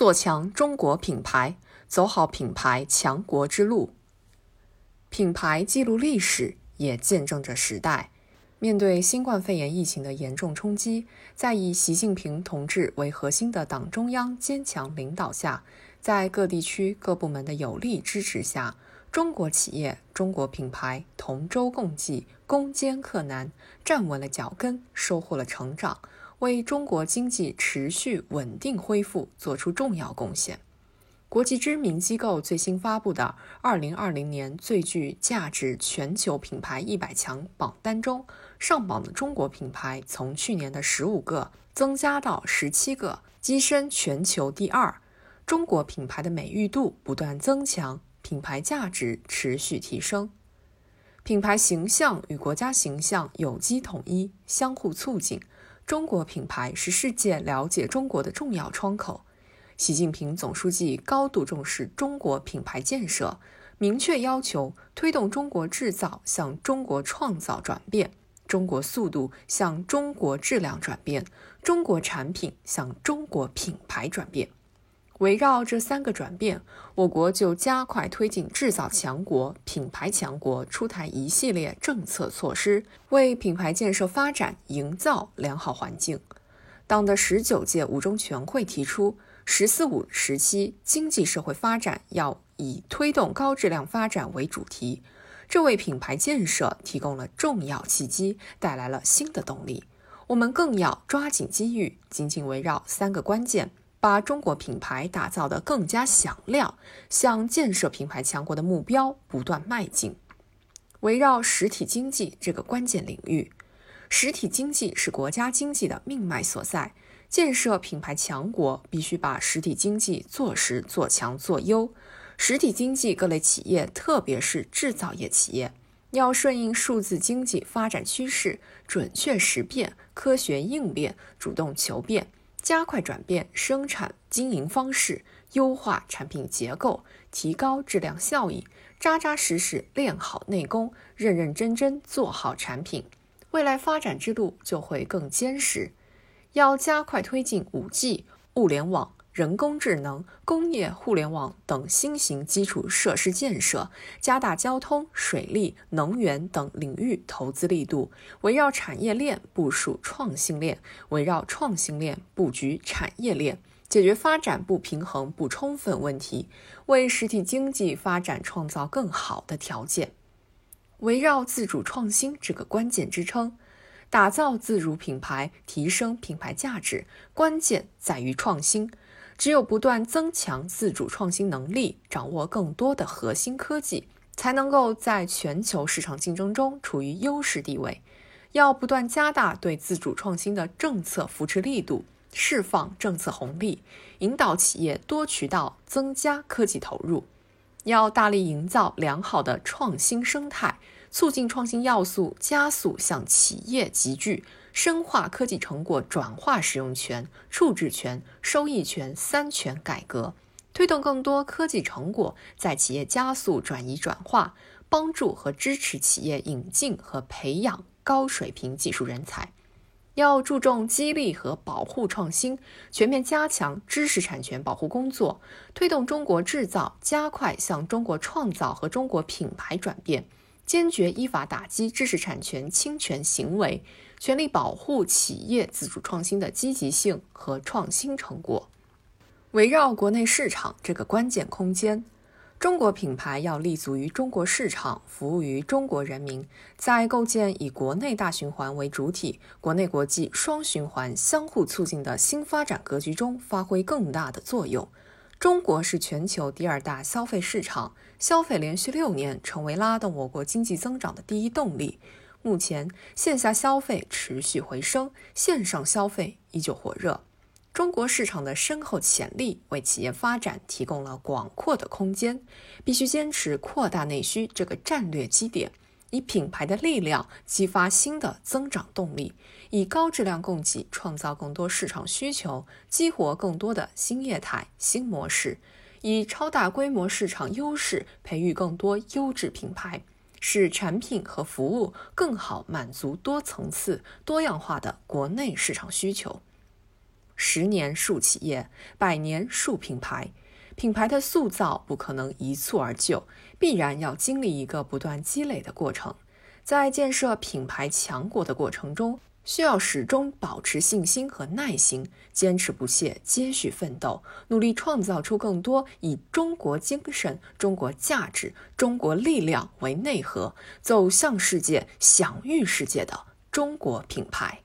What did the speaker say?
做强中国品牌，走好品牌强国之路。品牌记录历史，也见证着时代。面对新冠肺炎疫情的严重冲击，在以习近平同志为核心的党中央坚强领导下，在各地区各部门的有力支持下，中国企业、中国品牌同舟共济、攻坚克难，站稳了脚跟，收获了成长，为中国经济持续稳定恢复做出重要贡献。国际知名机构最新发布的2020年最具价值全球品牌一百强榜单中，上榜的中国品牌从去年的十五个增加到十七个，跻身全球第二。中国品牌的美誉度不断增强，品牌价值持续提升，品牌形象与国家形象有机统一，相互促进。中国品牌是世界了解中国的重要窗口。习近平总书记高度重视中国品牌建设，明确要求推动中国制造向中国创造转变，中国速度向中国质量转变，中国产品向中国品牌转变。围绕这三个转变，我国就加快推进制造强国、品牌强国，出台一系列政策措施，为品牌建设发展营造良好环境。党的十九届五中全会提出。“十四五”时期经济社会发展要以推动高质量发展为主题，这为品牌建设提供了重要契机，带来了新的动力。我们更要抓紧机遇，紧紧围绕三个关键，把中国品牌打造得更加响亮，向建设品牌强国的目标不断迈进。围绕实体经济这个关键领域，实体经济是国家经济的命脉所在。建设品牌强国，必须把实体经济做实、做强、做优。实体经济各类企业，特别是制造业企业，要顺应数字经济发展趋势，准确识变、科学应变、主动求变，加快转变生产经营方式，优化产品结构，提高质量效益，扎扎实实练好内功，认认真真做好产品，未来发展之路就会更坚实。要加快推进 5G、物联网、人工智能、工业互联网等新型基础设施建设，加大交通、水利、能源等领域投资力度，围绕产业链部署创新链，围绕创新链布局产业链，解决发展不平衡不充分问题，为实体经济发展创造更好的条件。围绕自主创新这个关键支撑。打造自主品牌，提升品牌价值，关键在于创新。只有不断增强自主创新能力，掌握更多的核心科技，才能够在全球市场竞争中处于优势地位。要不断加大对自主创新的政策扶持力度，释放政策红利，引导企业多渠道增加科技投入。要大力营造良好的创新生态。促进创新要素加速向企业集聚，深化科技成果转化使用权、处置权、收益权三权改革，推动更多科技成果在企业加速转移转化，帮助和支持企业引进和培养高水平技术人才。要注重激励和保护创新，全面加强知识产权保护工作，推动中国制造加快向中国创造和中国品牌转变。坚决依法打击知识产权侵权行为，全力保护企业自主创新的积极性和创新成果。围绕国内市场这个关键空间，中国品牌要立足于中国市场，服务于中国人民，在构建以国内大循环为主体、国内国际双循环相互促进的新发展格局中发挥更大的作用。中国是全球第二大消费市场，消费连续六年成为拉动我国经济增长的第一动力。目前，线下消费持续回升，线上消费依旧火热。中国市场的深厚潜力为企业发展提供了广阔的空间，必须坚持扩大内需这个战略基点。以品牌的力量激发新的增长动力，以高质量供给创造更多市场需求，激活更多的新业态、新模式，以超大规模市场优势培育更多优质品牌，使产品和服务更好满足多层次、多样化的国内市场需求。十年树企业，百年树品牌。品牌的塑造不可能一蹴而就，必然要经历一个不断积累的过程。在建设品牌强国的过程中，需要始终保持信心和耐心，坚持不懈，接续奋斗，努力创造出更多以中国精神、中国价值、中国力量为内核，走向世界、享誉世界的中国品牌。